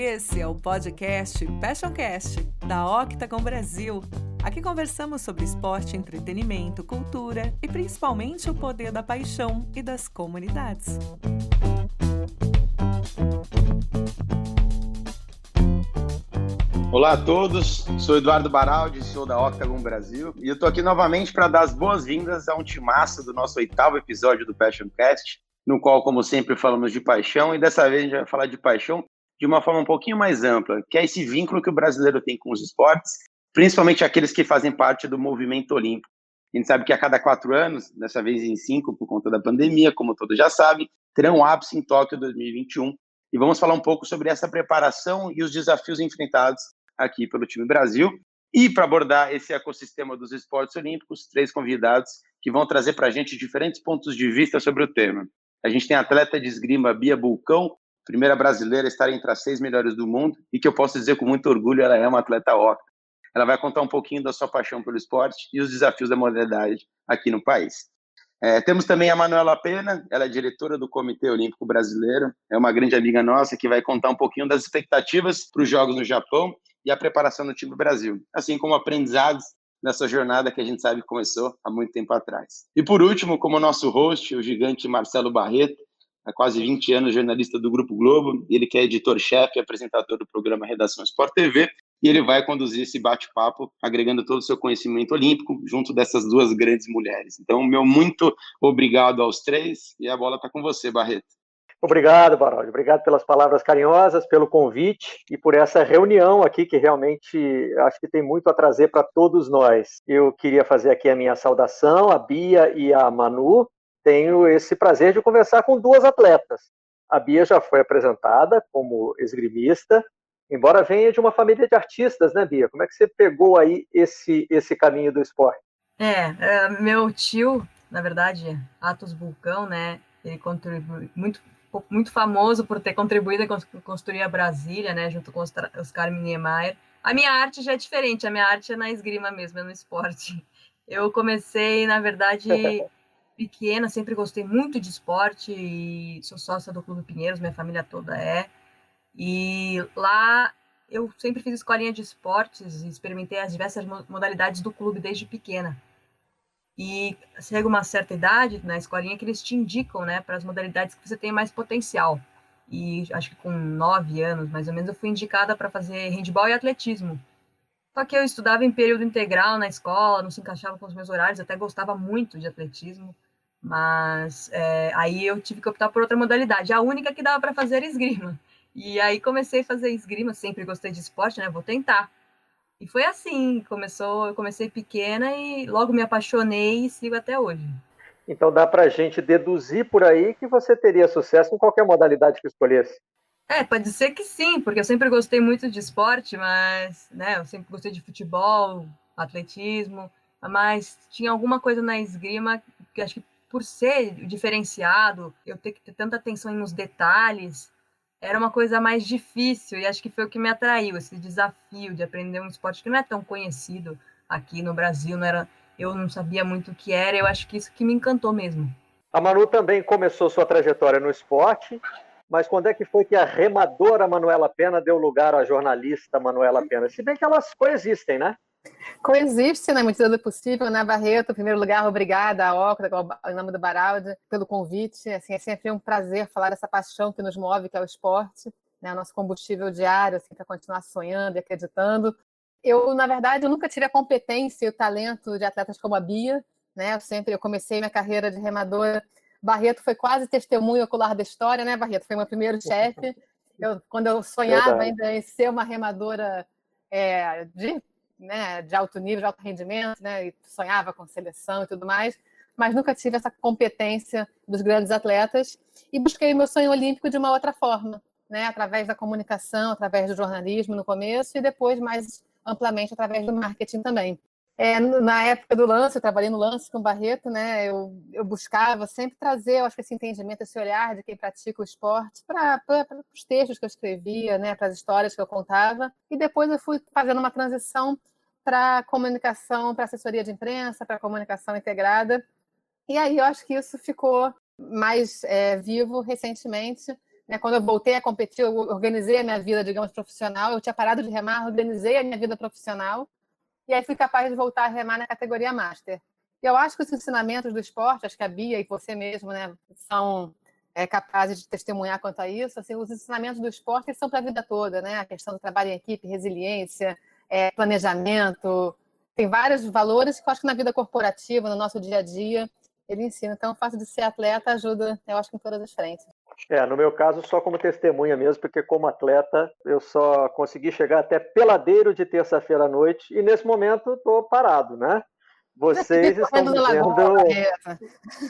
Esse é o podcast Passioncast, da Octagon Brasil. Aqui conversamos sobre esporte, entretenimento, cultura e principalmente o poder da paixão e das comunidades. Olá a todos, sou Eduardo Baraldi, sou da Octagon Brasil e eu estou aqui novamente para dar as boas-vindas a um timaço do nosso oitavo episódio do Passioncast, no qual, como sempre, falamos de paixão e dessa vez a gente vai falar de paixão de uma forma um pouquinho mais ampla, que é esse vínculo que o brasileiro tem com os esportes, principalmente aqueles que fazem parte do movimento olímpico. A gente sabe que a cada quatro anos, dessa vez em cinco por conta da pandemia, como todos já sabem, terão ápice em Tóquio 2021. E vamos falar um pouco sobre essa preparação e os desafios enfrentados aqui pelo time Brasil. E para abordar esse ecossistema dos esportes olímpicos, três convidados que vão trazer para a gente diferentes pontos de vista sobre o tema. A gente tem a atleta de esgrima Bia Bulcão, primeira brasileira a estar entre as seis melhores do mundo e que eu posso dizer com muito orgulho, ela é uma atleta ótima. Ela vai contar um pouquinho da sua paixão pelo esporte e os desafios da modalidade aqui no país. É, temos também a Manuela Pena, ela é diretora do Comitê Olímpico Brasileiro, é uma grande amiga nossa que vai contar um pouquinho das expectativas para os Jogos no Japão e a preparação do time Brasil, assim como aprendizados nessa jornada que a gente sabe que começou há muito tempo atrás. E por último, como nosso host, o gigante Marcelo Barreto, há quase 20 anos jornalista do Grupo Globo, ele que é editor-chefe e apresentador do programa Redação Sport TV, e ele vai conduzir esse bate-papo agregando todo o seu conhecimento olímpico junto dessas duas grandes mulheres. Então, meu muito obrigado aos três e a bola está com você, Barreto. Obrigado, Barolho. Obrigado pelas palavras carinhosas, pelo convite e por essa reunião aqui que realmente acho que tem muito a trazer para todos nós. Eu queria fazer aqui a minha saudação, a Bia e a Manu, tenho esse prazer de conversar com duas atletas. A Bia já foi apresentada como esgrimista, embora venha de uma família de artistas, né, Bia? Como é que você pegou aí esse, esse caminho do esporte? É, é meu tio, na verdade, Atos Vulcão, né? Ele contribui muito muito famoso por ter contribuído a construir a Brasília, né, junto com Oscar Niemeyer. A minha arte já é diferente, a minha arte é na esgrima mesmo, é no esporte. Eu comecei, na verdade, pequena, sempre gostei muito de esporte e sou sócia do Clube Pinheiros, minha família toda é. E lá eu sempre fiz escolinha de esportes e experimentei as diversas modalidades do clube desde pequena. E chega uma certa idade na escolinha que eles te indicam, né, para as modalidades que você tem mais potencial. E acho que com nove anos, mais ou menos, eu fui indicada para fazer handball e atletismo. Só que eu estudava em período integral na escola, não se encaixava com os meus horários, até gostava muito de atletismo. Mas é, aí eu tive que optar por outra modalidade. A única que dava para fazer era esgrima. E aí comecei a fazer esgrima, sempre gostei de esporte, né? Vou tentar. E foi assim, começou, eu comecei pequena e logo me apaixonei e sigo até hoje. Então dá para a gente deduzir por aí que você teria sucesso em qualquer modalidade que escolhesse. É, pode ser que sim, porque eu sempre gostei muito de esporte, mas, né, eu sempre gostei de futebol, atletismo, mas tinha alguma coisa na esgrima que acho que por ser diferenciado, eu ter que ter tanta atenção nos detalhes, era uma coisa mais difícil e acho que foi o que me atraiu, esse desafio de aprender um esporte que não é tão conhecido aqui no Brasil, não era, eu não sabia muito o que era, eu acho que isso que me encantou mesmo. A Manu também começou sua trajetória no esporte, mas quando é que foi que a remadora Manuela Pena deu lugar à jornalista Manuela Pena? Se bem que elas coexistem, né? Coexiste na medida do possível, né, Barreto? Em primeiro lugar, obrigada à Ocra, em nome do Baraldi, pelo convite. Assim, é sempre um prazer falar dessa paixão que nos move, que é o esporte, né, nosso combustível diário, assim, para continuar sonhando e acreditando. Eu, na verdade, eu nunca tive a competência e o talento de atletas como a Bia, né? Eu sempre eu comecei minha carreira de remadora. Barreto foi quase testemunho ocular da história, né, Barreto? Foi meu primeiro chefe. Eu, quando eu sonhava Verdade. ainda em ser uma remadora é, de né, de alto nível, de alto rendimento, né, e sonhava com seleção e tudo mais, mas nunca tive essa competência dos grandes atletas e busquei meu sonho olímpico de uma outra forma, né, através da comunicação, através do jornalismo no começo e depois mais amplamente através do marketing também. É, na época do lance, eu trabalhei no lance com o Barreto, né? Eu, eu buscava sempre trazer, eu acho que esse entendimento, esse olhar de quem pratica o esporte para os textos que eu escrevia, né? Para as histórias que eu contava. E depois eu fui fazendo uma transição para comunicação, para assessoria de imprensa, para comunicação integrada. E aí eu acho que isso ficou mais é, vivo recentemente Né? Quando eu voltei a competir, eu organizei a minha vida, digamos, profissional. Eu tinha parado de remar, organizei a minha vida profissional e aí fui capaz de voltar a remar na categoria Master. E eu acho que os ensinamentos do esporte, acho que a Bia e você mesmo, né, são é, capazes de testemunhar quanto a isso. Assim, os ensinamentos do esporte são para a vida toda, né? A questão do trabalho em equipe, resiliência, é, planejamento, tem vários valores que eu acho que na vida corporativa, no nosso dia a dia, ele ensina. Então, o fato de ser atleta ajuda, eu acho, em todas as frentes. É, no meu caso, só como testemunha mesmo, porque como atleta eu só consegui chegar até peladeiro de terça-feira à noite e nesse momento estou parado, né? Vocês estão vivendo.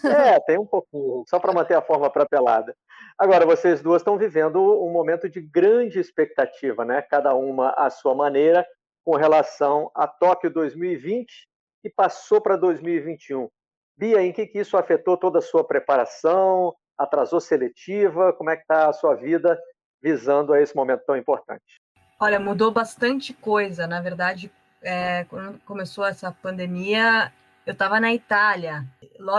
É, tem um pouquinho, só para manter a forma para pelada. Agora, vocês duas estão vivendo um momento de grande expectativa, né? Cada uma à sua maneira, com relação a Tóquio 2020, que passou para 2021. Bia, em que, que isso afetou toda a sua preparação? Atrasou seletiva? Como é que está a sua vida visando a esse momento tão importante? Olha, mudou bastante coisa. Na verdade, é, quando começou essa pandemia, eu estava na Itália.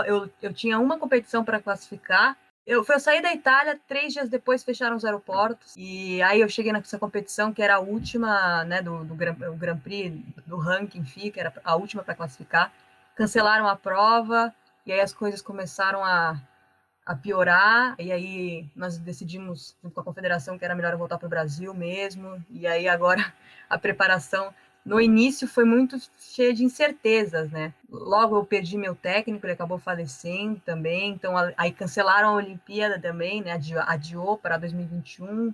Eu, eu tinha uma competição para classificar eu, eu saí da Itália, três dias depois fecharam os aeroportos, e aí eu cheguei nessa competição, que era a última, né, do, do Grand, o Grand Prix, do ranking FI, que era a última para classificar. Cancelaram a prova, e aí as coisas começaram a, a piorar, e aí nós decidimos, junto com a confederação, que era melhor voltar para o Brasil mesmo, e aí agora a preparação no início foi muito cheia de incertezas, né? Logo eu perdi meu técnico, ele acabou falecendo também, então aí cancelaram a Olimpíada também, né? Adiou para 2021.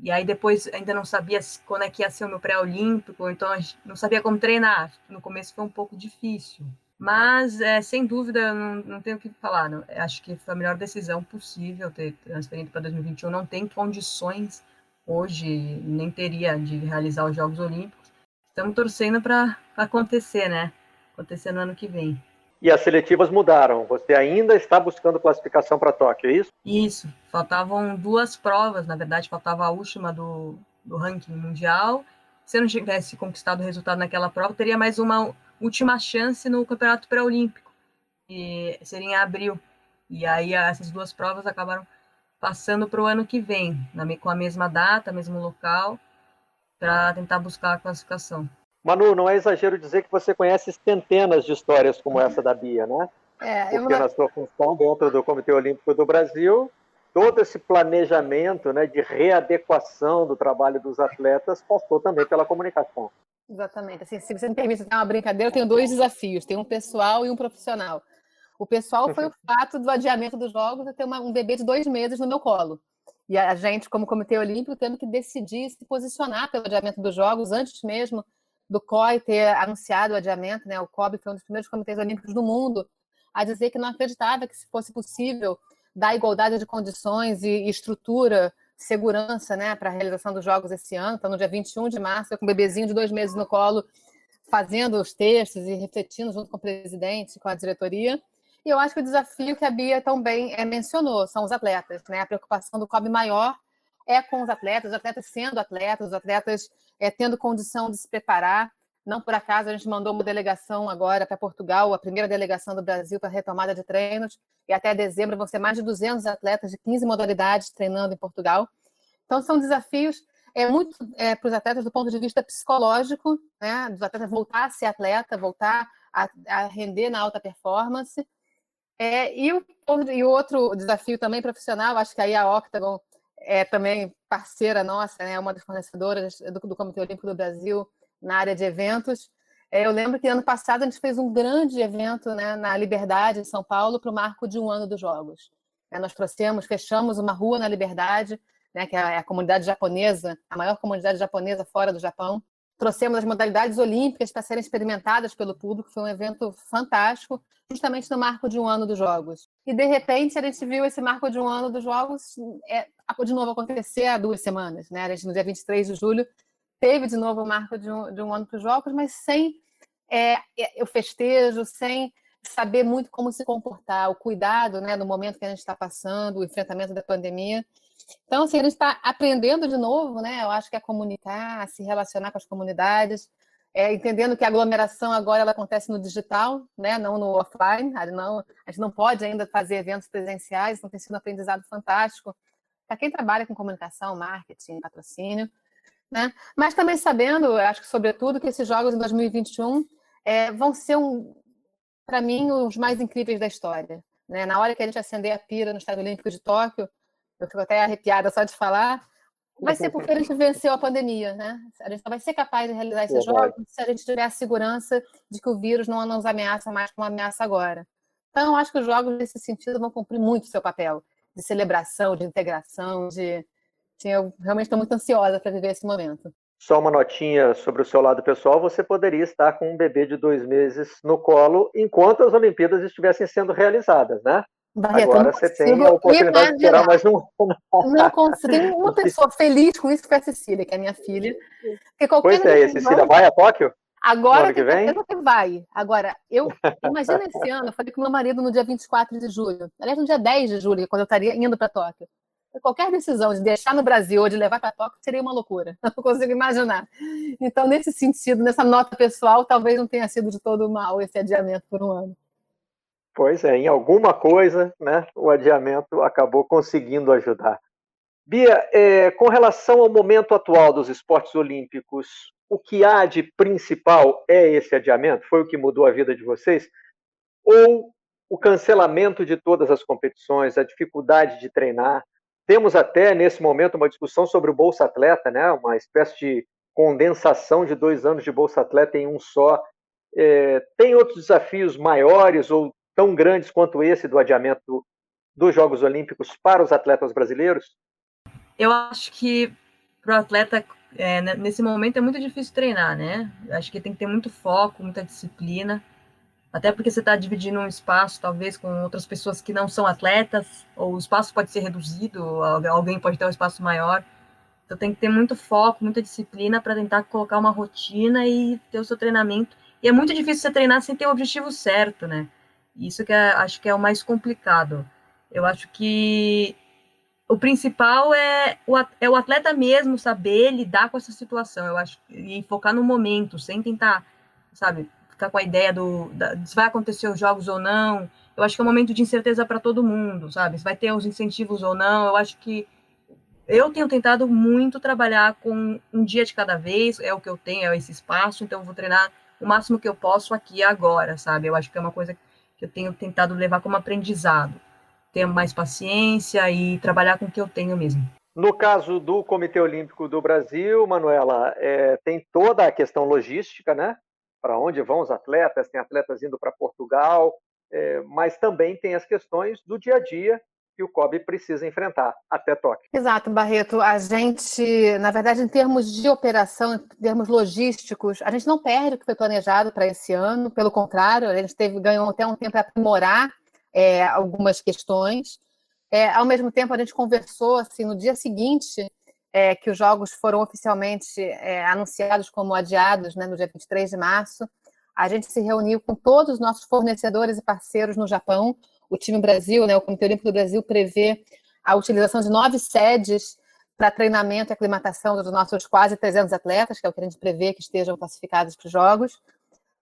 E aí depois ainda não sabia quando é que ia ser o meu pré-olímpico, então não sabia como treinar. No começo foi um pouco difícil. Mas, é, sem dúvida, não, não tenho o que falar. Não. Acho que foi a melhor decisão possível ter transferido para 2021. Não tem condições hoje, nem teria, de realizar os Jogos Olímpicos estamos torcendo para acontecer, né? Acontecer no ano que vem. E as seletivas mudaram. Você ainda está buscando classificação para Tóquio, é isso? Isso. Faltavam duas provas, na verdade, faltava a última do, do ranking mundial. Se eu não tivesse conquistado o resultado naquela prova, teria mais uma última chance no Campeonato Pré-Olímpico, que seria em abril. E aí essas duas provas acabaram passando para o ano que vem, com a mesma data, mesmo local para tentar buscar a classificação. Manu, não é exagero dizer que você conhece centenas de histórias como essa da Bia, né? É, Porque na sua função dentro do Comitê Olímpico do Brasil, todo esse planejamento né, de readequação do trabalho dos atletas passou também pela comunicação. Exatamente. Assim, se você me permite dar uma brincadeira, eu tenho dois desafios: tem um pessoal e um profissional. O pessoal foi o fato do adiamento dos jogos de ter uma, um bebê de dois meses no meu colo. E a gente, como Comitê Olímpico, tendo que decidir se posicionar pelo adiamento dos Jogos antes mesmo do COI ter anunciado o adiamento. Né? O COB foi um dos primeiros comitês olímpicos do mundo a dizer que não acreditava que fosse possível dar igualdade de condições e estrutura, segurança né, para a realização dos Jogos esse ano. Então, no dia 21 de março, eu com um bebezinho de dois meses no colo, fazendo os textos e refletindo junto com o presidente, com a diretoria. E eu acho que o desafio que a Bia também é, mencionou são os atletas, né? A preocupação do COB maior é com os atletas, os atletas sendo atletas, os atletas é, tendo condição de se preparar. Não por acaso a gente mandou uma delegação agora para Portugal, a primeira delegação do Brasil para retomada de treinos, e até dezembro vão ser mais de 200 atletas de 15 modalidades treinando em Portugal. Então são desafios é muito é, para os atletas do ponto de vista psicológico, né? Dos atletas voltar a ser atleta, voltar a, a render na alta performance é, e, o, e outro desafio também profissional, acho que aí a Octagon é também parceira nossa, né, uma das fornecedoras do, do Comitê Olímpico do Brasil na área de eventos. É, eu lembro que ano passado a gente fez um grande evento né, na Liberdade, em São Paulo, para o marco de um ano dos Jogos. É, nós trouxemos, fechamos uma rua na Liberdade, né, que é a comunidade japonesa, a maior comunidade japonesa fora do Japão, trouxemos as modalidades olímpicas para serem experimentadas pelo público, foi um evento fantástico, justamente no marco de um ano dos Jogos. E, de repente, a gente viu esse marco de um ano dos Jogos é, de novo acontecer há duas semanas. Né? A gente, no dia 23 de julho, teve de novo o marco de um, de um ano dos Jogos, mas sem é, é, o festejo, sem saber muito como se comportar, o cuidado né, no momento que a gente está passando, o enfrentamento da pandemia. Então, assim, a gente está aprendendo de novo, né? Eu acho que é comunicar, se relacionar com as comunidades, é, entendendo que a aglomeração agora ela acontece no digital, né? não no offline. Não, a gente não pode ainda fazer eventos presenciais, então tem sido um aprendizado fantástico. para quem trabalha com comunicação, marketing, patrocínio, né? Mas também sabendo, acho que sobretudo, que esses jogos em 2021 é, vão ser um, para mim, os mais incríveis da história. Né? Na hora que a gente acender a pira no Estádio Olímpico de Tóquio, eu fico até arrepiada só de falar, vai ser porque a gente venceu a pandemia, né? A gente só vai ser capaz de realizar esses jogos se a gente tiver a segurança de que o vírus não nos ameaça mais como ameaça agora. Então, eu acho que os jogos, nesse sentido, vão cumprir muito o seu papel de celebração, de integração, de... Eu realmente estou muito ansiosa para viver esse momento. Só uma notinha sobre o seu lado pessoal: você poderia estar com um bebê de dois meses no colo enquanto as Olimpíadas estivessem sendo realizadas, né? Barreto, Agora você tem a oportunidade de tirar mais um. Não consigo. uma pessoa feliz com isso foi a Cecília, que é minha filha. pois é, a Cecília vai a Tóquio? Agora que vem? que vai. Agora, eu imagina esse ano, eu falei com meu marido no dia 24 de julho. Aliás, no dia 10 de julho, quando eu estaria indo para Tóquio. Qualquer decisão de deixar no Brasil ou de levar para Tóquio seria uma loucura. Não consigo imaginar. Então, nesse sentido, nessa nota pessoal, talvez não tenha sido de todo mal esse adiamento por um ano. Pois é, em alguma coisa, né, o adiamento acabou conseguindo ajudar. Bia, é, com relação ao momento atual dos esportes olímpicos, o que há de principal é esse adiamento? Foi o que mudou a vida de vocês? Ou o cancelamento de todas as competições, a dificuldade de treinar? Temos até, nesse momento, uma discussão sobre o Bolsa Atleta, né? uma espécie de condensação de dois anos de Bolsa Atleta em um só. É, tem outros desafios maiores ou tão grandes quanto esse do adiamento dos Jogos Olímpicos para os atletas brasileiros? Eu acho que para o atleta é, nesse momento é muito difícil treinar, né? Acho que tem que ter muito foco, muita disciplina, até porque você está dividindo um espaço, talvez, com outras pessoas que não são atletas, ou o espaço pode ser reduzido, alguém pode ter um espaço maior. Então tem que ter muito foco, muita disciplina para tentar colocar uma rotina e ter o seu treinamento. E é muito difícil você treinar sem ter o objetivo certo, né? Isso que é, acho que é o mais complicado. Eu acho que o principal é o, é o atleta mesmo saber lidar com essa situação, eu acho, e focar no momento, sem tentar, sabe, ficar com a ideia do da, se vai acontecer os jogos ou não. Eu acho que é um momento de incerteza para todo mundo, sabe? Se vai ter os incentivos ou não. Eu acho que eu tenho tentado muito trabalhar com um dia de cada vez, é o que eu tenho, é esse espaço, então eu vou treinar o máximo que eu posso aqui agora, sabe? Eu acho que é uma coisa que eu tenho tentado levar como aprendizado ter mais paciência e trabalhar com o que eu tenho mesmo. No caso do Comitê Olímpico do Brasil, Manuela, é, tem toda a questão logística, né? Para onde vão os atletas? Tem atletas indo para Portugal, é, mas também tem as questões do dia a dia que o COB precisa enfrentar até Tóquio. Exato, Barreto. A gente, na verdade, em termos de operação, em termos logísticos, a gente não perde o que foi planejado para esse ano. Pelo contrário, a gente teve ganhou até um tempo para aprimorar é, algumas questões. É, ao mesmo tempo, a gente conversou assim no dia seguinte é, que os jogos foram oficialmente é, anunciados como adiados, né, no dia 23 de março. A gente se reuniu com todos os nossos fornecedores e parceiros no Japão. O time Brasil, né, o Comitê Olímpico do Brasil, prevê a utilização de nove sedes para treinamento e aclimatação dos nossos quase 300 atletas, que é o que a gente prevê que estejam classificados para os Jogos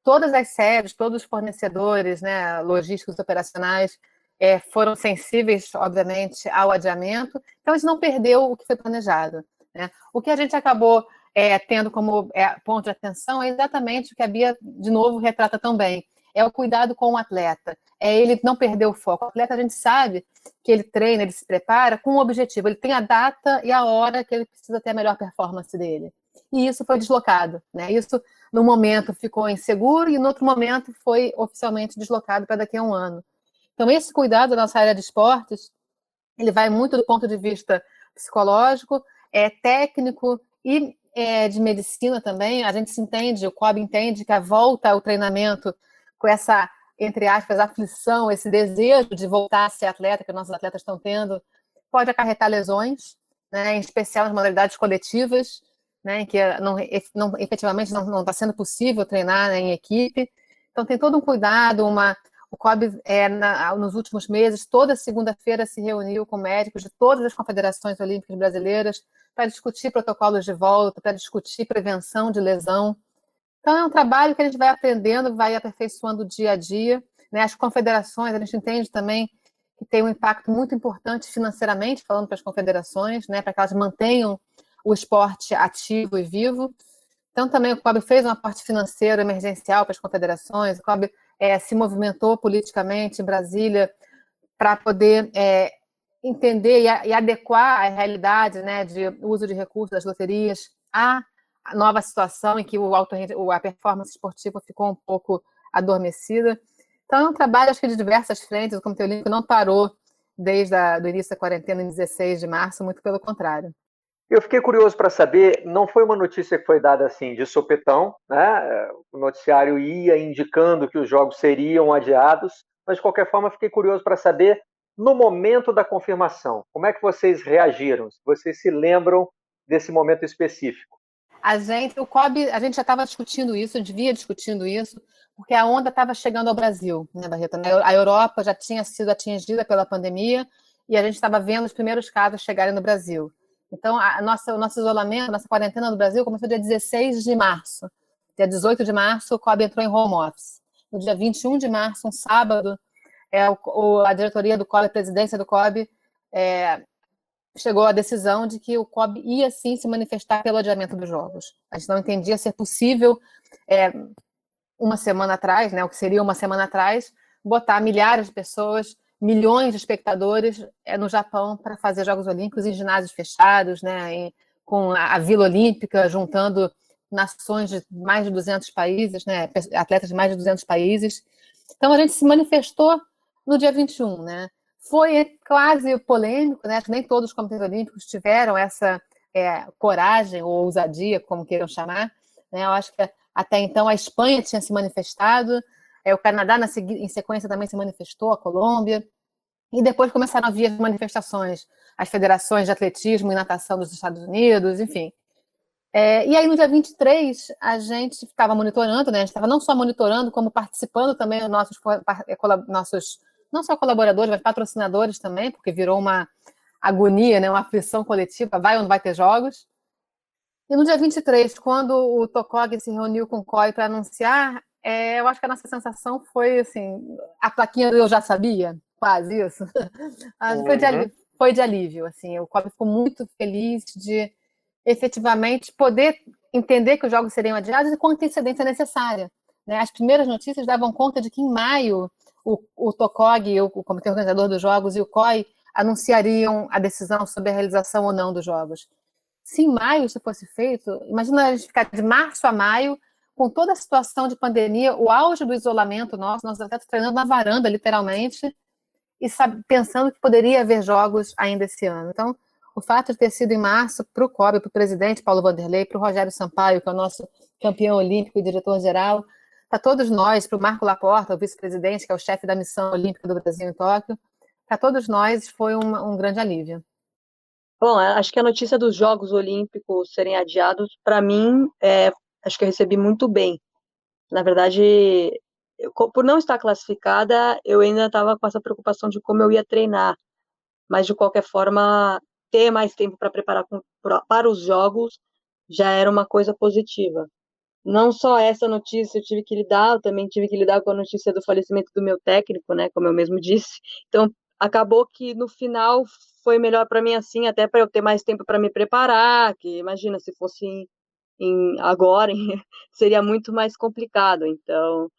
todas as séries, todos os fornecedores, né, logísticos operacionais, é, foram sensíveis, obviamente, ao adiamento. Então, a gente não perdeu o que foi planejado. Né? O que a gente acabou é, tendo como é, ponto de atenção é exatamente o que a Bia, de novo, retrata tão bem. É o cuidado com o atleta. É ele não perder o foco. O atleta, a gente sabe que ele treina, ele se prepara com um objetivo. Ele tem a data e a hora que ele precisa ter a melhor performance dele. E isso foi deslocado. Né? Isso no momento ficou inseguro e no outro momento foi oficialmente deslocado para daqui a um ano. Então, esse cuidado da nossa área de esportes, ele vai muito do ponto de vista psicológico, é técnico e é, de medicina também. A gente se entende, o COB entende que a volta ao treinamento com essa, entre aspas, aflição, esse desejo de voltar a ser atleta que nossos atletas estão tendo, pode acarretar lesões, né, em especial nas modalidades coletivas né, que não, não, efetivamente não está sendo possível treinar né, em equipe. Então, tem todo um cuidado, uma, o COB, é, na, nos últimos meses, toda segunda-feira se reuniu com médicos de todas as confederações olímpicas brasileiras para discutir protocolos de volta, para discutir prevenção de lesão. Então, é um trabalho que a gente vai aprendendo, vai aperfeiçoando dia a dia. Né? As confederações, a gente entende também que tem um impacto muito importante financeiramente, falando para as confederações, né, para que elas mantenham o esporte ativo e vivo. Então, também o COB fez um aporte financeiro emergencial para as confederações, o COB é, se movimentou politicamente em Brasília para poder é, entender e, e, adequar a realidade né, de uso de recursos das loterias à nova situação em que o auto, a performance esportiva ficou um pouco adormecida. Então, é um trabalho, acho que de diversas frentes, o Comitê Olímpico não parou desde o início da quarentena, em 16 de março, muito pelo contrário. Eu fiquei curioso para saber, não foi uma notícia que foi dada assim de sopetão, né? O noticiário ia indicando que os jogos seriam adiados, mas de qualquer forma fiquei curioso para saber no momento da confirmação, como é que vocês reagiram? Vocês se lembram desse momento específico? A gente, o COB, a gente já estava discutindo isso, devia discutindo isso, porque a onda estava chegando ao Brasil, né, Barreto? A Europa já tinha sido atingida pela pandemia e a gente estava vendo os primeiros casos chegarem no Brasil. Então, a nossa, o nosso isolamento, nossa quarentena no Brasil começou dia 16 de março. Dia 18 de março, o COB entrou em home office. No dia 21 de março, um sábado, é, o, a diretoria do COB, a presidência do COB, é, chegou à decisão de que o COB ia sim se manifestar pelo adiamento dos jogos. A gente não entendia ser possível, é, uma semana atrás, né, o que seria uma semana atrás, botar milhares de pessoas milhões de espectadores é, no Japão para fazer Jogos Olímpicos em ginásios fechados, né, em, com a, a, Vila Olímpica, juntando nações de mais de 200 países, né, atletas de mais de 200 países. Então, a gente se manifestou no dia 21. Né? Foi quase polêmico, né? nem todos os comitês olímpicos tiveram essa é, coragem ou ousadia, como queiram chamar. Né? Eu acho que até então a Espanha tinha se manifestado, é, o Canadá, na, em sequência, também se manifestou, a Colômbia. E depois começaram a vir as manifestações, as federações de atletismo e natação dos Estados Unidos, enfim. É, e aí, no dia 23, a gente estava monitorando, né? A gente estava não só monitorando, como participando também, nossos, é, nossos, não só colaboradores, mas patrocinadores também, porque virou uma agonia, né? uma aflição coletiva, vai ou não vai ter jogos. E no dia 23, quando o Tocog se reuniu com o COI para anunciar, é, eu acho que a nossa sensação foi assim, a plaquinha eu já sabia, quase isso. Uhum. foi, de alívio, foi de alívio, assim, o COB ficou muito feliz de efetivamente poder entender que os jogos seriam adiados e com antecedência necessária. Né? As primeiras notícias davam conta de que em maio o, o TOCOG, o, o Comitê Organizador dos Jogos, e o COI anunciariam a decisão sobre a realização ou não dos jogos. Se em maio isso fosse feito, imagina a gente ficar de março a maio com toda a situação de pandemia, o auge do isolamento nosso, nós até treinando na varanda, literalmente, e sabe, pensando que poderia haver jogos ainda esse ano. Então, o fato de ter sido em março para o COB, para o presidente Paulo Vanderlei, para o Rogério Sampaio, que é o nosso campeão olímpico e diretor-geral, para todos nós, para o Marco Laporta, o vice-presidente, que é o chefe da missão olímpica do Brasil em Tóquio, para todos nós foi um, grande alívio. Bom, acho que a notícia dos Jogos Olímpicos serem adiados, para mim, é, acho que eu recebi muito bem. Na verdade, eu, por não estar classificada, eu ainda estava com essa preocupação de como eu ia treinar. Mas, de qualquer forma, ter mais tempo para preparar com, pra, para os jogos já era uma coisa positiva. Não só essa notícia eu tive que lidar, eu também tive que lidar com a notícia do falecimento do meu técnico, né, como eu mesmo disse. Então, acabou que no final foi melhor para mim assim, até para eu ter mais tempo para me preparar, que imagina se fosse em, em agora seria muito mais complicado. Então,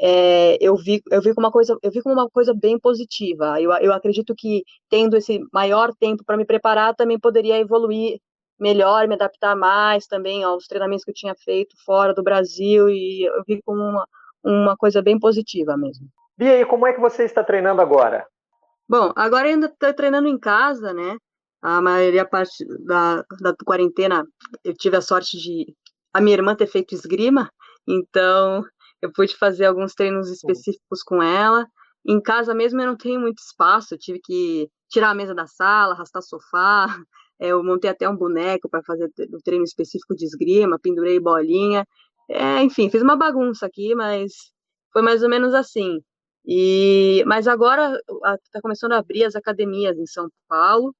é, eu vi eu vi como uma coisa eu vi como uma coisa bem positiva. Eu, eu acredito que tendo esse maior tempo para me preparar também poderia evoluir melhor, me adaptar mais também aos treinamentos que eu tinha feito fora do Brasil e eu vi como uma, uma coisa bem positiva mesmo. Bia, e como é que você está treinando agora? Bom, agora ainda estou treinando em casa, né? A maioria parte da, da quarentena eu tive a sorte de a minha irmã ter feito esgrima, então eu pude fazer alguns treinos específicos com ela. Em casa mesmo eu não tenho muito espaço, eu tive que tirar a mesa da sala, arrastar sofá, eu montei até um boneco para fazer o treino específico de esgrima, pendurei bolinha, é, enfim, fiz uma bagunça aqui, mas foi mais ou menos assim. E, mas agora está começando a abrir as academias em São Paulo,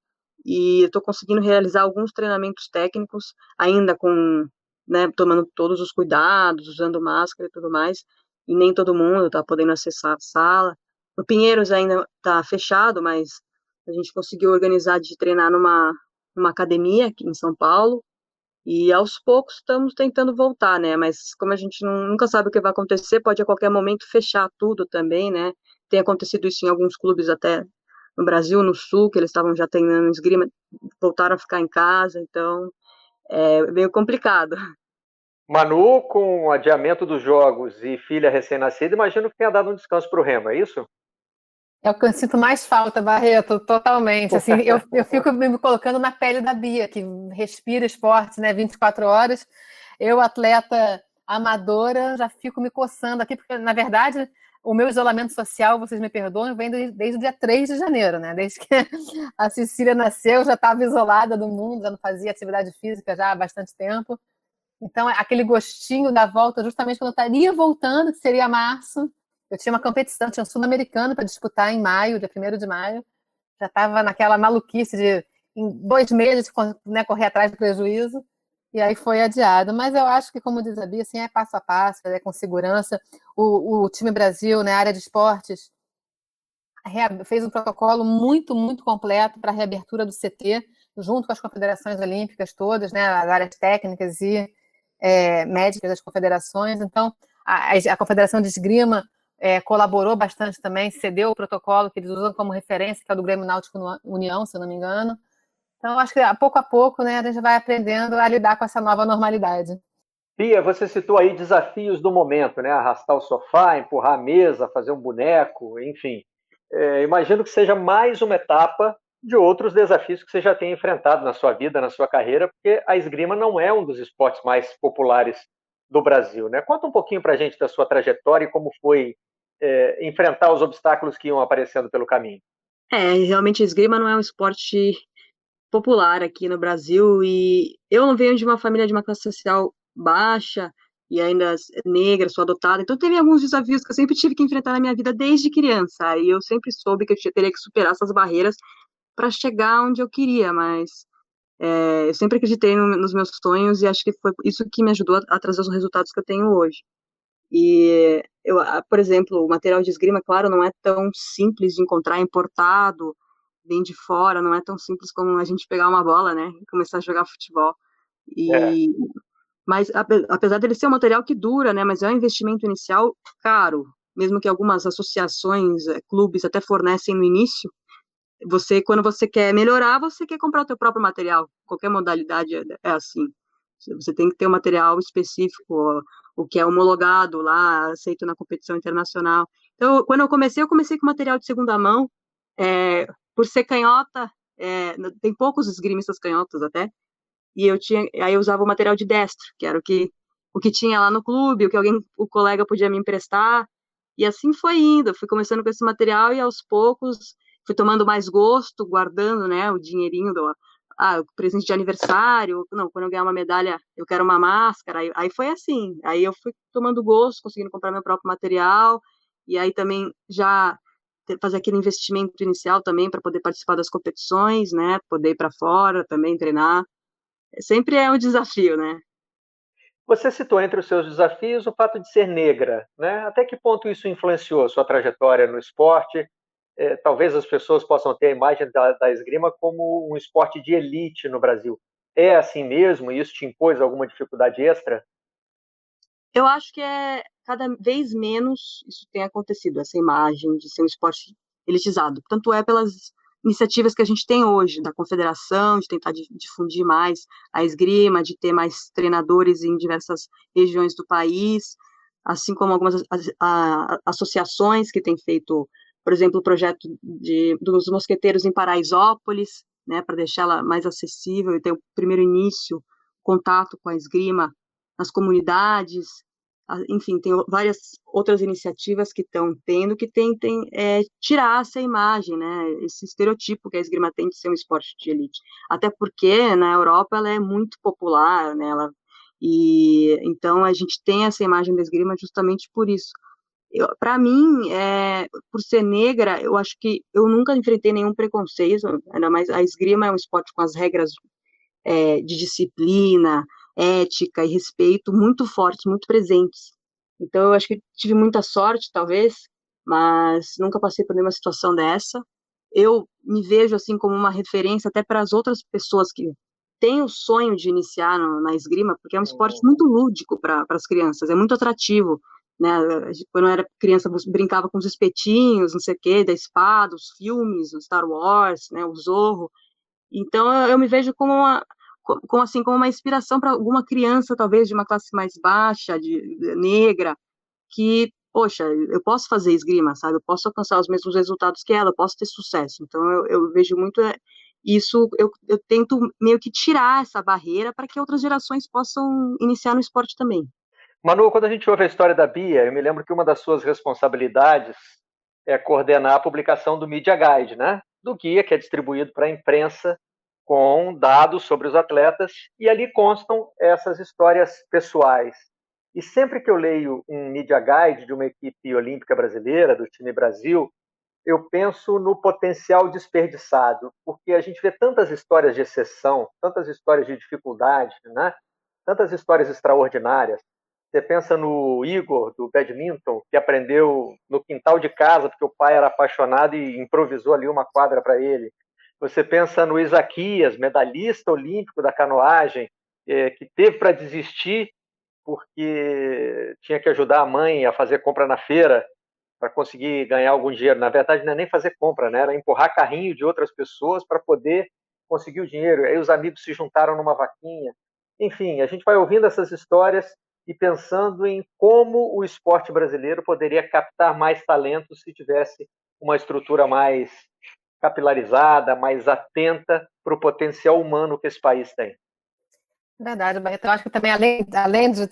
e estou conseguindo realizar alguns treinamentos técnicos, ainda com, né, tomando todos os cuidados, usando máscara e tudo mais, e nem todo mundo está podendo acessar a sala, o Pinheiros ainda está fechado, mas a gente conseguiu organizar de treinar numa, numa academia aqui em São Paulo. E aos poucos estamos tentando voltar, né? Mas como a gente nunca sabe o que vai acontecer, pode a qualquer momento fechar tudo também, né? Tem acontecido isso em alguns clubes até no Brasil, no Sul, que eles estavam já treinando esgrima, voltaram a ficar em casa, então é meio complicado. Manu, com o adiamento dos jogos e filha recém-nascida, imagino que tenha dado um descanso para o Remo, é isso? É o que eu sinto mais falta, Barreto, totalmente. Assim, eu, eu fico me colocando na pele da Bia, que respira esporte né, 24 horas. Eu, atleta amadora, já fico me coçando aqui, porque, na verdade, o meu isolamento social, vocês me perdoam, vem desde o dia 3 de janeiro, né? Desde que a Cecília nasceu, já estava isolada do mundo, já não fazia atividade física já há bastante tempo. Então, aquele gostinho da volta, justamente quando eu estaria voltando, que seria março, eu tinha uma competição, tinha um sul-americano para disputar em maio, dia 1 de maio. Já estava naquela maluquice de, em dois meses, né, correr atrás do prejuízo. E aí foi adiado. Mas eu acho que, como diz a Bia, assim, é passo a passo, é com segurança. O, o time Brasil, né, área de esportes, fez um protocolo muito, muito completo para a reabertura do CT, junto com as confederações olímpicas todas, né, as áreas técnicas e é, médicas das confederações. Então, a, a Confederação de Esgrima é, colaborou bastante também, cedeu o protocolo que eles usam como referência, que é do Grêmio Náutico União, se não me engano. Então, acho que a pouco a pouco né, a gente vai aprendendo a lidar com essa nova normalidade. Pia, você citou aí desafios do momento, né? Arrastar o sofá, empurrar a mesa, fazer um boneco, enfim. É, imagino que seja mais uma etapa de outros desafios que você já tem enfrentado na sua vida, na sua carreira, porque a esgrima não é um dos esportes mais populares do Brasil, né? Conta um pouquinho para a gente da sua trajetória e como foi é, enfrentar os obstáculos que iam aparecendo pelo caminho? É, realmente a esgrima não é um esporte popular aqui no Brasil e eu não venho de uma família de uma classe social baixa e ainda negra, sou adotada, então teve alguns desafios que eu sempre tive que enfrentar na minha vida desde criança, e eu sempre soube que eu teria que superar essas barreiras para chegar onde eu queria, mas é, eu sempre acreditei no, nos meus sonhos e acho que foi isso que me ajudou a, a trazer os resultados que eu tenho hoje. E, eu, por exemplo, o material de esgrima, claro, não é tão simples de encontrar importado, vem de fora, não é tão simples como a gente pegar uma bola, né, e começar a jogar futebol. E, é. Mas, apesar dele ser um material que dura, né, mas é um investimento inicial caro, mesmo que algumas associações, eh, clubes até fornecem no início, você, quando você quer melhorar, você quer comprar o teu próprio material, qualquer modalidade é, é assim. Você tem que ter um material específico, o que é homologado lá, aceito na competição internacional. Então, quando eu comecei, eu comecei com material de segunda mão, é, por ser canhota, é, tem poucos esgrimistas canhotos até, e eu tinha, aí eu usava o material de destro, que era o que o que tinha lá no clube, o que alguém, o colega podia me emprestar, e assim foi indo, fui começando com esse material e aos poucos fui tomando mais gosto, guardando, né, o dinheirinho do, ah, presente de aniversário, não, quando eu ganhar uma medalha, eu quero uma máscara, aí, aí foi assim, aí eu fui tomando gosto, conseguindo comprar meu próprio material, e aí também já fazer aquele investimento inicial também para poder participar das competições, né, poder ir para fora também treinar, sempre é um desafio, né. Você citou entre os seus desafios o fato de ser negra, né? Até que ponto isso influenciou sua trajetória no esporte é, talvez as pessoas possam ter a imagem da, da, esgrima como um esporte de elite no Brasil. É assim mesmo? Isso te impôs alguma dificuldade extra? Eu acho que é cada vez menos isso tem acontecido, essa imagem de ser um esporte elitizado. Tanto é pelas iniciativas que a gente tem hoje, da confederação, de tentar difundir mais a esgrima, de ter mais treinadores em diversas regiões do país, assim como algumas associações que têm feito por exemplo, o projeto de, dos mosqueteiros em Paraisópolis, né, para deixá-la mais acessível e ter o primeiro início, contato com a esgrima nas comunidades, enfim, tem várias outras iniciativas que estão tendo que tentem é, tirar essa imagem, né, esse estereotipo que a esgrima tem de ser um esporte de elite. Até porque na Europa ela é muito popular, né, ela, e então a gente tem essa imagem da esgrima justamente por isso para mim, é, por ser negra, eu acho que eu nunca enfrentei nenhum preconceito, ainda mais a esgrima é um esporte com as regras é, de disciplina, ética e respeito muito fortes, muito presentes. Então, eu acho que tive muita sorte, talvez, mas nunca passei por nenhuma situação dessa. Eu me vejo assim como uma referência até para as outras pessoas que têm o sonho de iniciar no, na esgrima, porque é um esporte uhum. muito lúdico para as crianças, é muito atrativo. Né? Quando eu era criança, brincava com os espetinhos, não sei o quê, da espada, os filmes, o Star Wars, né, o Zorro. Então eu, eu me vejo como uma, como assim como uma inspiração para alguma criança talvez de uma classe mais baixa, de, de negra, que poxa, eu posso fazer esgrima, sabe? Eu posso alcançar os mesmos resultados que ela, eu posso ter sucesso. Então, eu, eu vejo muito é, isso, eu, eu tento meio que tirar essa barreira para que outras gerações possam iniciar no esporte também. Manu, quando a gente ouve a história da Bia, eu me lembro que uma das suas responsabilidades é coordenar a publicação do Media Guide, né? Do guia que é distribuído para a imprensa com dados sobre os atletas e ali constam essas histórias pessoais e sempre que eu leio um media guide de uma equipe olímpica brasileira, do time Brasil, eu penso no potencial desperdiçado, porque a gente vê tantas histórias de exceção, tantas histórias de dificuldade, né? tantas histórias extraordinárias. Você pensa no Igor, do badminton, que aprendeu no quintal de casa, porque o pai era apaixonado e improvisou ali uma quadra para ele. Você pensa no Isaquias, medalhista olímpico da canoagem, eh, que teve para desistir porque tinha que ajudar a mãe a fazer compra na feira para conseguir ganhar algum dinheiro. Na verdade, não é nem fazer compra, né? era empurrar carrinho de outras pessoas para poder conseguir o dinheiro. Aí os amigos se juntaram numa vaquinha. Enfim, a gente vai ouvindo essas histórias e pensando em como o esporte brasileiro poderia captar mais talentos se tivesse uma estrutura mais capilarizada, mais atenta para o potencial humano que esse país tem. Verdade, Barreto. Eu acho que também, além, além de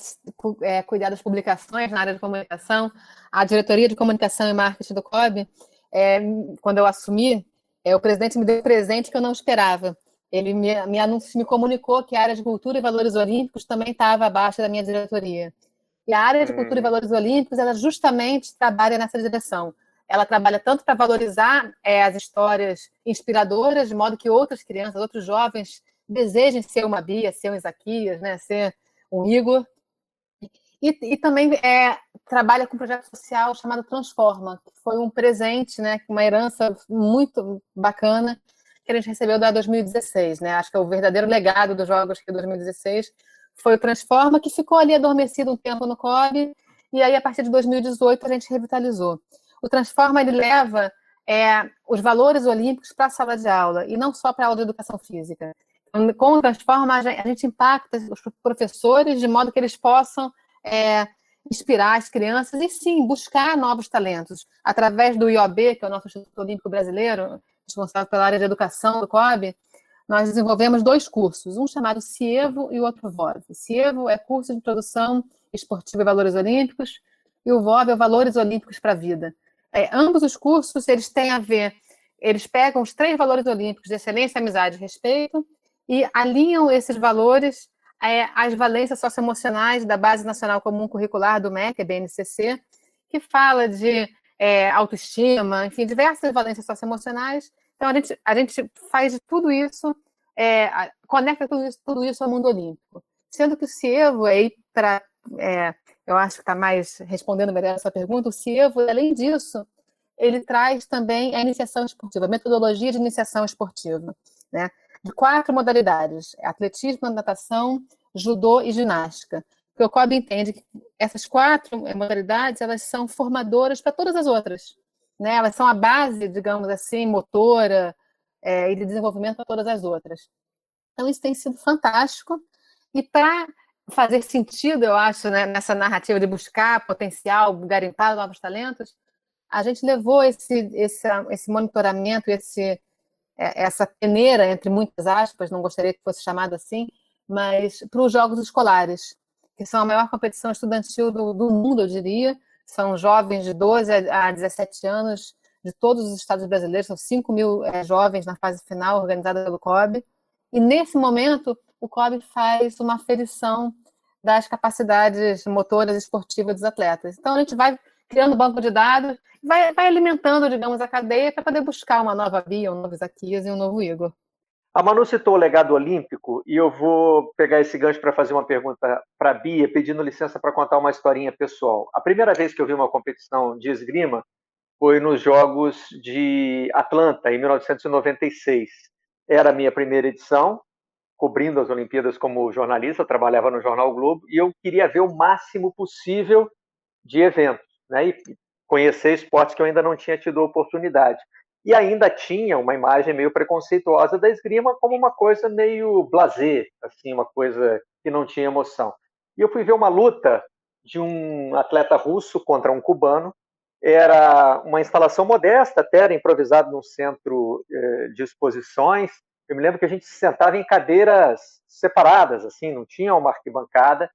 é, cuidar das publicações na área de comunicação, a diretoria de comunicação e marketing do COB, é, quando eu assumi, é, o presidente me deu um presente que eu não esperava. Ele me, me, anunciou, me comunicou que a área de cultura e valores olímpicos também estava abaixo da minha diretoria. E a área de cultura e hum. valores olímpicos, ela justamente trabalha nessa direção. Ela trabalha tanto para valorizar é, as histórias inspiradoras, de modo que outras crianças, outros jovens desejem ser uma Bia, ser um Isaquias, né, ser um Igor. E, e também é, trabalha com um projeto social chamado Transforma, que foi um presente, né, uma herança muito bacana que a gente recebeu da 2016. Né? Acho que é o verdadeiro legado dos Jogos de 2016 foi o Transforma, que ficou ali adormecido um tempo no COB, e aí, a partir de 2018, a gente revitalizou. O Transforma ele leva é, os valores olímpicos para a sala de aula, e não só para a aula de educação física. Com o Transforma, a gente impacta os professores de modo que eles possam é, inspirar as crianças e, sim, buscar novos talentos. Através do IOB, que é o nosso Instituto Olímpico Brasileiro, responsável pela área de educação do COB, nós desenvolvemos dois cursos, um chamado CIEVO e o outro VOV. CIEVO é curso de introdução esportiva e valores olímpicos, e o VOV é Valores Olímpicos para a Vida. É, ambos os cursos, eles têm a ver, eles pegam os três valores olímpicos de excelência, amizade e respeito, e alinham esses valores é, às valências socioemocionais da Base Nacional Comum Curricular do MEC, BNCC, que fala de é, autoestima, enfim, diversas valências socioemocionais. Então, a gente, a gente faz tudo isso, é, conecta tudo isso, tudo isso ao mundo olímpico. Sendo que o CIEVO, aí, para, é, eu acho que está mais respondendo melhor essa pergunta, o CIEVO, além disso, ele traz também a iniciação esportiva, a metodologia de iniciação esportiva. Né? de quatro modalidades: atletismo, natação, judô e ginástica. Porque o COB entende que essas quatro modalidades elas são formadoras para todas as outras. Né? Elas são a base, digamos assim, motora é, e de desenvolvimento para todas as outras. Então, isso tem sido fantástico. E para fazer sentido, eu acho, né, nessa narrativa de buscar potencial, garimpar novos talentos, a gente levou esse, esse, esse monitoramento, esse é, essa peneira, entre muitas aspas, não gostaria que fosse chamado assim, mas para os Jogos Escolares, que são a maior competição estudantil do, do mundo, eu diria. São jovens de 12 a 17 anos de todos os estados brasileiros, são 5 mil é, jovens na fase final, organizada pelo COB. E nesse momento, o COB faz uma aferição das capacidades motoras esportivas dos atletas. Então, a gente vai criando banco de dados, vai, vai alimentando, digamos, a cadeia para poder buscar uma nova Bia, um novo Isaquias e um novo Igor. A Manu citou o legado olímpico e eu vou pegar esse gancho para fazer uma pergunta para a Bia, pedindo licença para contar uma historinha pessoal. A primeira vez que eu vi uma competição de esgrima foi nos Jogos de Atlanta, em 1996. Era a minha primeira edição, cobrindo as Olimpíadas como jornalista, trabalhava no Jornal Globo, e eu queria ver o máximo possível de eventos, né? E conhecer esportes que eu ainda não tinha tido oportunidade. E ainda tinha uma imagem meio preconceituosa da esgrima como uma coisa meio blasé, assim, uma coisa que não tinha emoção. E eu fui ver uma luta de um atleta russo contra um cubano. Era uma instalação modesta, até era improvisado num centro eh, de exposições. Eu me lembro que a gente se sentava em cadeiras separadas, assim, não tinha uma arquibancada.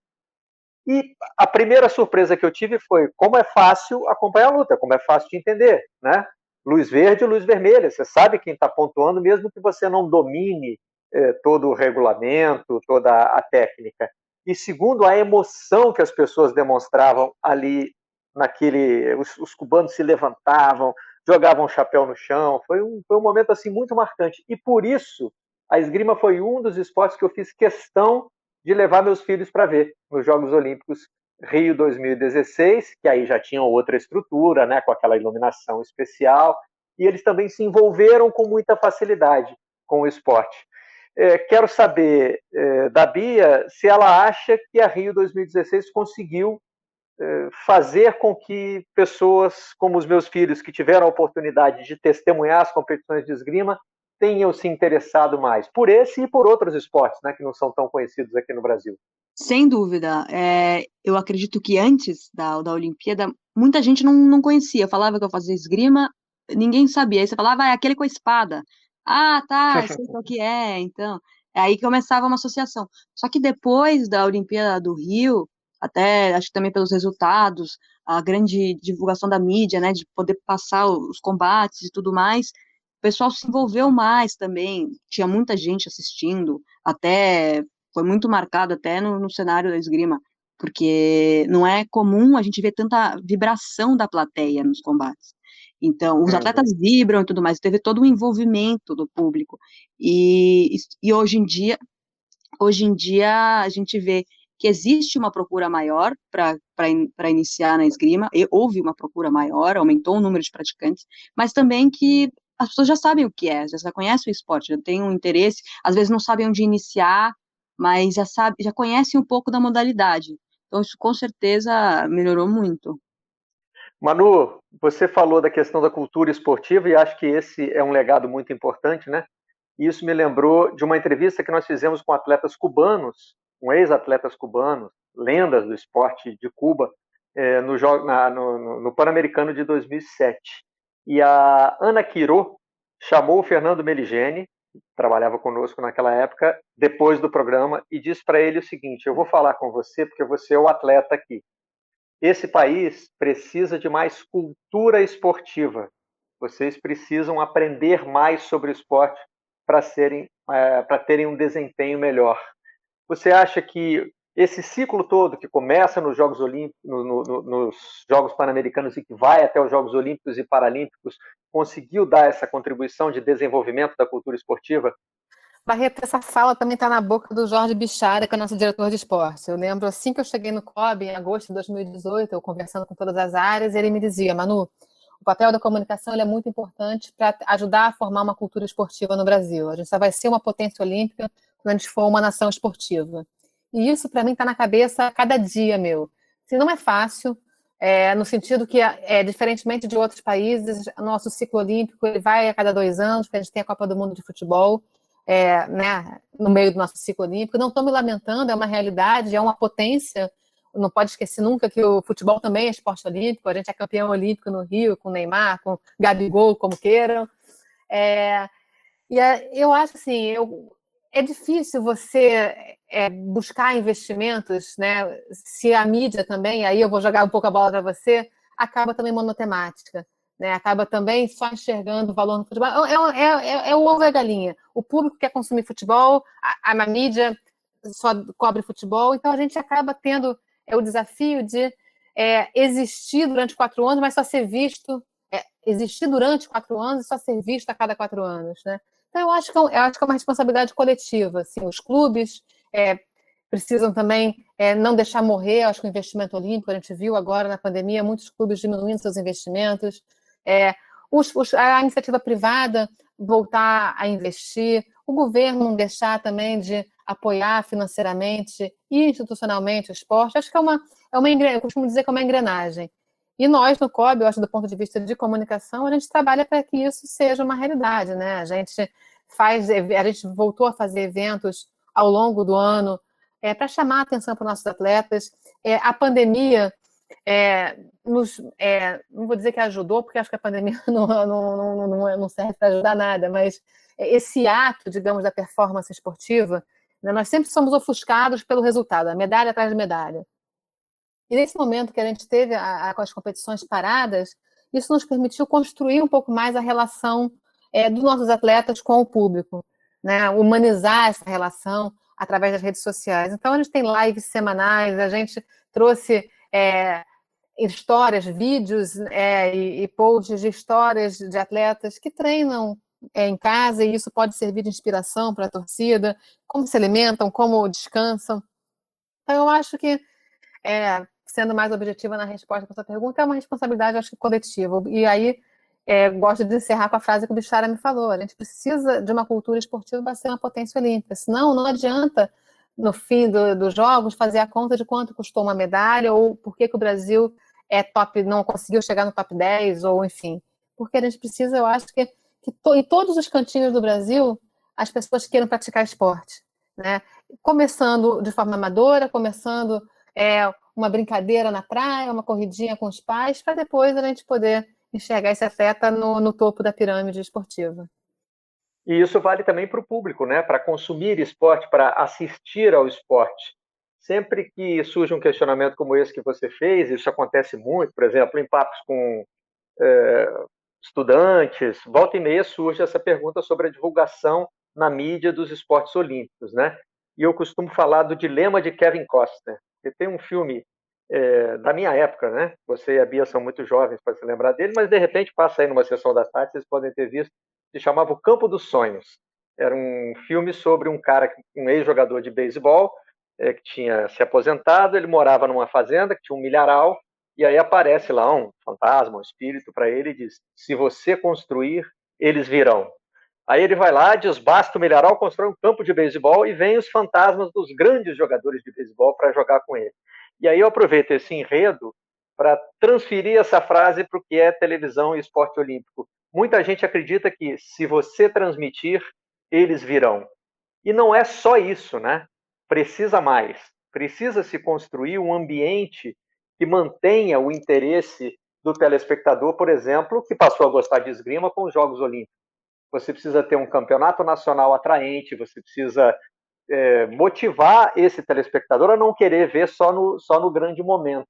E a primeira surpresa que eu tive foi como é fácil acompanhar a luta, como é fácil de entender, né? Luz verde luz vermelha. Você sabe quem está pontuando, mesmo que você não domine eh, todo o regulamento, toda a técnica e segundo a emoção que as pessoas demonstravam ali naquele, os, os cubanos se levantavam, jogavam chapéu no chão, foi um, foi um momento assim muito marcante. E por isso a esgrima foi um dos esportes que eu fiz questão de levar meus filhos para ver nos Jogos Olímpicos Rio 2016, que aí já tinham outra estrutura, né, com aquela iluminação especial, e eles também se envolveram com muita facilidade com o esporte. É, quero saber é, da Bia se ela acha que a Rio 2016 conseguiu fazer com que pessoas como os meus filhos, que tiveram a oportunidade de testemunhar as competições de esgrima, tenham se interessado mais por esse e por outros esportes, né, que não são tão conhecidos aqui no Brasil. Sem dúvida. É, eu acredito que antes da, da Olimpíada, muita gente não, não conhecia. Falava que eu fazia esgrima, ninguém sabia. Aí você falava, ah, é aquele com a espada. Ah, tá, sei qual que é, então. É aí começava uma associação. Só que depois da Olimpíada do Rio, até acho que também pelos resultados, a grande divulgação da mídia, né, de poder passar os combates e tudo mais, o pessoal se envolveu mais também, tinha muita gente assistindo, até foi muito marcado até no, no cenário da esgrima, porque não é comum a gente ver tanta vibração da plateia nos combates. Então, os é, atletas vibram e tudo mais, teve todo um envolvimento do público. E, e hoje em dia, hoje em dia a gente vê que existe uma procura maior para iniciar na esgrima, e houve uma procura maior, aumentou o número de praticantes, mas também que as pessoas já sabem o que é, já conhecem o esporte, já têm um interesse, às vezes não sabem onde iniciar, mas já sabe, já conhecem um pouco da modalidade. Então isso com certeza melhorou muito. Manu, você falou da questão da cultura esportiva e acho que esse é um legado muito importante, né? E isso me lembrou de uma entrevista que nós fizemos com atletas cubanos, com ex-atletas cubanos, lendas do esporte de Cuba, é, no, na, no, no Pan-Americano de 2007. E a Ana Quiro chamou o Fernando Meligeni, que trabalhava conosco naquela época, depois do programa, e disse para ele o seguinte: Eu vou falar com você porque você é o atleta aqui. Esse país precisa de mais cultura esportiva. Vocês precisam aprender mais sobre o esporte para serem, é, para terem um desempenho melhor. Você acha que esse ciclo todo que começa nos Jogos Olímpicos, no, no, nos Jogos Pan-Americanos e que vai até os Jogos Olímpicos e Paralímpicos, conseguiu dar essa contribuição de desenvolvimento da cultura esportiva? Barreto, essa fala também está na boca do Jorge Bichara, que é nosso diretor de esporte. Eu lembro assim que eu cheguei no COB, em agosto de 2018, eu conversando com todas as áreas, ele me dizia, Manu, o papel da comunicação é muito importante para ajudar a formar uma cultura esportiva no Brasil. A gente só vai ser uma potência olímpica quando a gente for uma nação esportiva. E isso, para mim, está na cabeça cada dia meu. Se não é fácil, é, no sentido que, é, diferentemente de outros países, nosso ciclo olímpico ele vai a cada dois anos, porque a gente tem a Copa do Mundo de Futebol, é, né, no meio do nosso ciclo olímpico. Não estou me lamentando, é uma realidade, é uma potência. Não pode esquecer nunca que o futebol também é esporte olímpico. A gente é campeão olímpico no Rio, com Neymar, com Gabigol, como queiram. É, e é, eu acho assim, eu, é difícil você é, buscar investimentos, né? Se a mídia também, aí eu vou jogar um pouco a bola para você, acaba também monotemática né? acaba também só enxergando o valor no futebol. É, é, é, é o ovo e a galinha. O público quer consumir futebol, a, a mídia só cobre futebol, então a gente acaba tendo é, o desafio de é, existir durante quatro anos, mas só ser visto, é, existir durante quatro anos e só ser visto a cada quatro anos. Né? Então eu acho que, é acho que é uma responsabilidade coletiva. Assim, os clubes é, precisam também é, não deixar morrer, acho que o investimento olímpico, a gente viu agora na pandemia, muitos clubes diminuindo seus investimentos, é, os, os, a iniciativa privada voltar a investir, o governo não deixar também de apoiar financeiramente e institucionalmente o esporte. Acho que é uma, é uma eu costumo dizer que é uma engrenagem. E nós, no COB, eu acho, do ponto de vista de comunicação, a gente trabalha para que isso seja uma realidade, né? A gente faz, a gente voltou a fazer eventos ao longo do ano é, para chamar a atenção para os nossos atletas. É, a pandemia é, nos, é, não vou dizer que ajudou, porque acho que a pandemia não, não, não, não, serve para ajudar nada, mas esse ato, digamos, da performance esportiva, né, nós sempre somos ofuscados pelo resultado, a medalha atrás de medalha. E nesse momento que a gente teve a, a, com as competições paradas, isso nos permitiu construir um pouco mais a relação é, dos nossos atletas com o público, né? humanizar essa relação através das redes sociais. Então, a gente tem lives semanais, a gente trouxe é, histórias, vídeos é, e, e, posts de histórias de atletas que treinam é, em casa e isso pode servir de inspiração para a torcida, como se alimentam, como descansam. Então, eu acho que, é, sendo mais objetiva na resposta para essa pergunta, é uma responsabilidade, acho que, coletiva. E aí, é, gosto de encerrar com a frase que o Bichara me falou: a gente precisa de uma cultura esportiva para ser uma potência olímpica, senão não adianta no fim do, dos jogos fazer a conta de quanto custou uma medalha ou por que, que o Brasil é top, não conseguiu chegar no top 10, ou enfim. Porque a gente precisa, eu acho que, que to, em todos os cantinhos do Brasil, as pessoas queiram praticar esporte. Né? Começando de forma amadora, começando é, uma brincadeira na praia, uma corridinha com os pais, para depois a gente poder enxergar esse atleta no, no topo da pirâmide esportiva. E isso vale também para o público, né? Para consumir esporte, para assistir ao esporte. Sempre que surge um questionamento como esse que você fez, isso acontece muito, por exemplo, em papos com é, estudantes, volta e meia surge essa pergunta sobre a divulgação na mídia dos esportes olímpicos, né? E eu costumo falar do dilema de Kevin Costner, tem um filme é, da minha época, né? Você e a Bia são muito jovens para se lembrar dele, mas de repente passa aí numa sessão da tarde, vocês podem ter visto se chamava O Campo dos Sonhos. Era um filme sobre um cara, um ex-jogador de beisebol, é, que tinha se aposentado, ele morava numa fazenda que tinha um milharal, e aí aparece lá um fantasma, um espírito para ele e diz: se você construir, eles virão. Aí ele vai lá, desbasta o milharal, constrói um campo de beisebol e vem os fantasmas dos grandes jogadores de beisebol para jogar com ele. E aí eu aproveito esse enredo para transferir essa frase para o que é televisão e esporte olímpico. Muita gente acredita que se você transmitir, eles virão. E não é só isso, né? Precisa mais. Precisa se construir um ambiente que mantenha o interesse do telespectador, por exemplo, que passou a gostar de esgrima com os Jogos Olímpicos. Você precisa ter um campeonato nacional atraente, você precisa é, motivar esse telespectador a não querer ver só no, só no grande momento.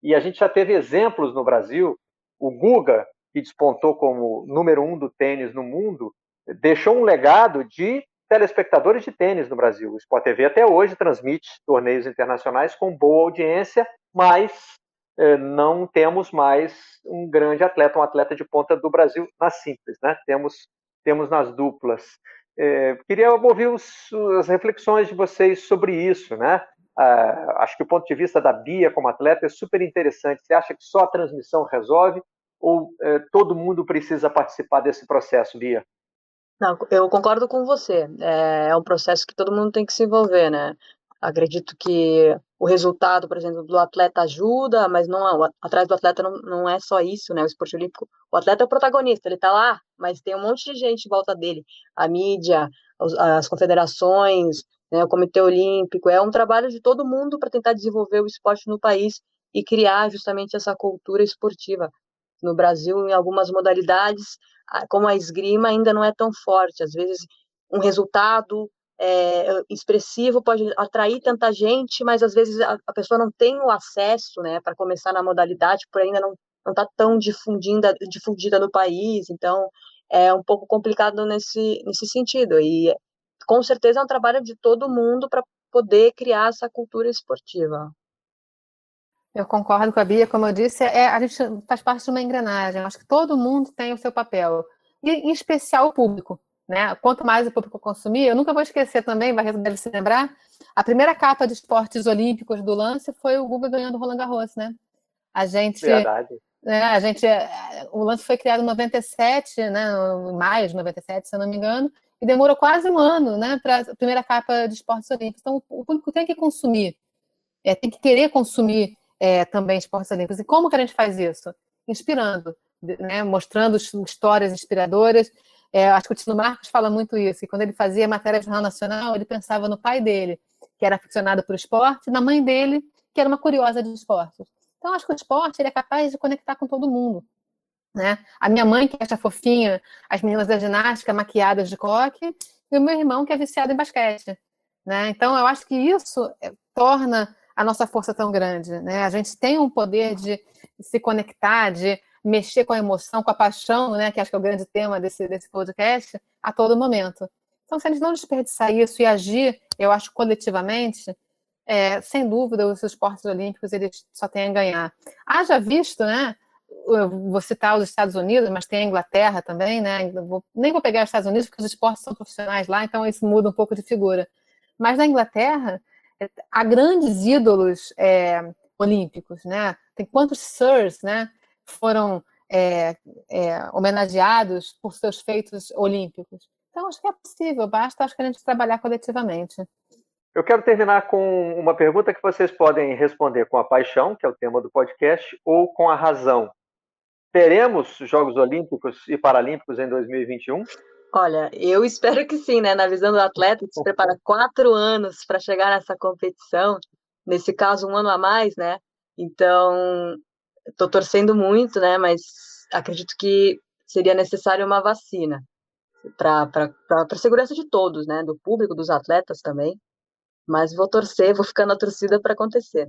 E a gente já teve exemplos no Brasil. O Guga, que despontou como número um do tênis no mundo, deixou um legado de telespectadores de tênis no Brasil. O Sport TV até hoje transmite torneios internacionais com boa audiência, mas eh, não temos mais um grande atleta, um atleta de ponta do Brasil na simples, né? Temos temos nas duplas. Eh, queria ouvir os, as reflexões de vocês sobre isso, né? Ah, acho que o ponto de vista da Bia como atleta é super interessante. Você acha que só a transmissão resolve ou é, todo mundo precisa participar desse processo, Bia? Não, eu concordo com você. É, é um processo que todo mundo tem que se envolver, né? Acredito que o resultado, por exemplo, do atleta ajuda, mas não atrás do atleta não, não é só isso, né? O esporte olímpico, o atleta é o protagonista, ele tá lá, mas tem um monte de gente em volta dele, a mídia, as, as confederações, né, o Comitê Olímpico, é um trabalho de todo mundo para tentar desenvolver o esporte no país e criar justamente essa cultura esportiva no Brasil em algumas modalidades, como a esgrima ainda não é tão forte. Às vezes, um resultado é, expressivo pode atrair tanta gente, mas às vezes a, a pessoa não tem o acesso, né, para começar na modalidade, por ainda não não está tão difundida, difundida no país, então é um pouco complicado nesse, nesse sentido. E com certeza é um trabalho de todo mundo para poder criar essa cultura esportiva. Eu concordo com a Bia, como eu disse, é, a gente faz parte de uma engrenagem. Acho que todo mundo tem o seu papel, e em especial o público. Né? Quanto mais o público consumir, eu nunca vou esquecer também, vai deve se lembrar, a primeira capa de esportes olímpicos do lance foi o Guga ganhando o Roland Garros, né? A gente, Verdade. É, a gente, é, o lance foi criado em 97, né, em maio de 97, se eu não me engano, e demorou quase um ano né, para a primeira capa de esportes olímpicos. Então, o público tem que consumir, é, tem que querer consumir é, também esportes olímpicos. E como que a gente faz isso? Inspirando, né, mostrando histórias inspiradoras. É, acho que o Tino Marcos fala muito isso, e quando ele fazia matéria de Jornal Nacional, ele pensava no pai dele, que era aficionado por esporte, na mãe dele, que era uma curiosa de esportes. Então, acho que o esporte ele é capaz de conectar com todo mundo. Né? A minha mãe, que acha fofinha as meninas da ginástica maquiadas de coque, e o meu irmão, que é viciado em basquete. Né? Então, eu acho que isso é, torna a nossa força tão grande. Né? A gente tem um poder de se conectar, de mexer com a emoção, com a paixão, né? que acho que é o grande tema desse, desse podcast, a todo momento. Então, se a gente não desperdiçar isso e agir, eu acho, coletivamente, é, sem dúvida, os esportes olímpicos eles só têm a ganhar. Haja visto, né? Eu vou citar os Estados Unidos, mas tem a Inglaterra também, né? Vou, nem vou pegar os Estados Unidos, porque os esportes são profissionais lá, então isso muda um pouco de figura. Mas na Inglaterra, é, há grandes ídolos é, olímpicos, né? Tem quantos Sirs, né? Foram é, é, homenageados por seus feitos olímpicos. Então, acho que é possível, basta acho que a gente trabalhar coletivamente. Eu quero terminar com uma pergunta que vocês podem responder com a paixão, que é o tema do podcast, ou com a razão. Teremos Jogos Olímpicos e Paralímpicos em 2021? Olha, eu espero que sim, né? Na visão do atleta, que se prepara quatro anos para chegar nessa competição, nesse caso, um ano a mais, né? Então, estou torcendo muito, né? Mas acredito que seria necessário uma vacina para a segurança de todos, né? Do público, dos atletas também. Mas vou torcer, vou ficar na torcida para acontecer.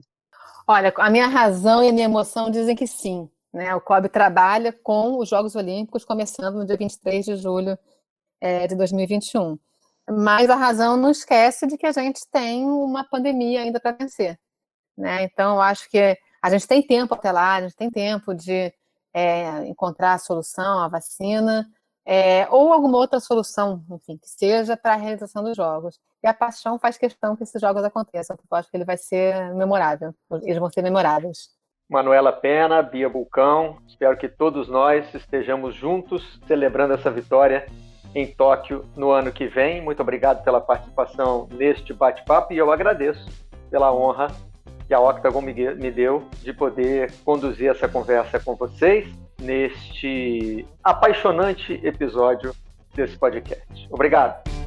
Olha, a minha razão e a minha emoção dizem que sim. Né? O COB trabalha com os Jogos Olímpicos começando no dia 23 de julho é, de 2021. Mas a razão não esquece de que a gente tem uma pandemia ainda para vencer. Né? Então, acho que a gente tem tempo até lá, a gente tem tempo de é, encontrar a solução, a vacina, é, ou alguma outra solução, enfim, que seja para a realização dos jogos. E a paixão faz questão que esses jogos aconteçam, porque eu acho que ele vai ser memorável, eles vão ser memoráveis. Manuela Pena, Bia Bulcão, espero que todos nós estejamos juntos celebrando essa vitória em Tóquio no ano que vem. Muito obrigado pela participação neste bate-papo e eu agradeço pela honra que a Octagon me deu de poder conduzir essa conversa com vocês neste apaixonante episódio desse podcast. Obrigado.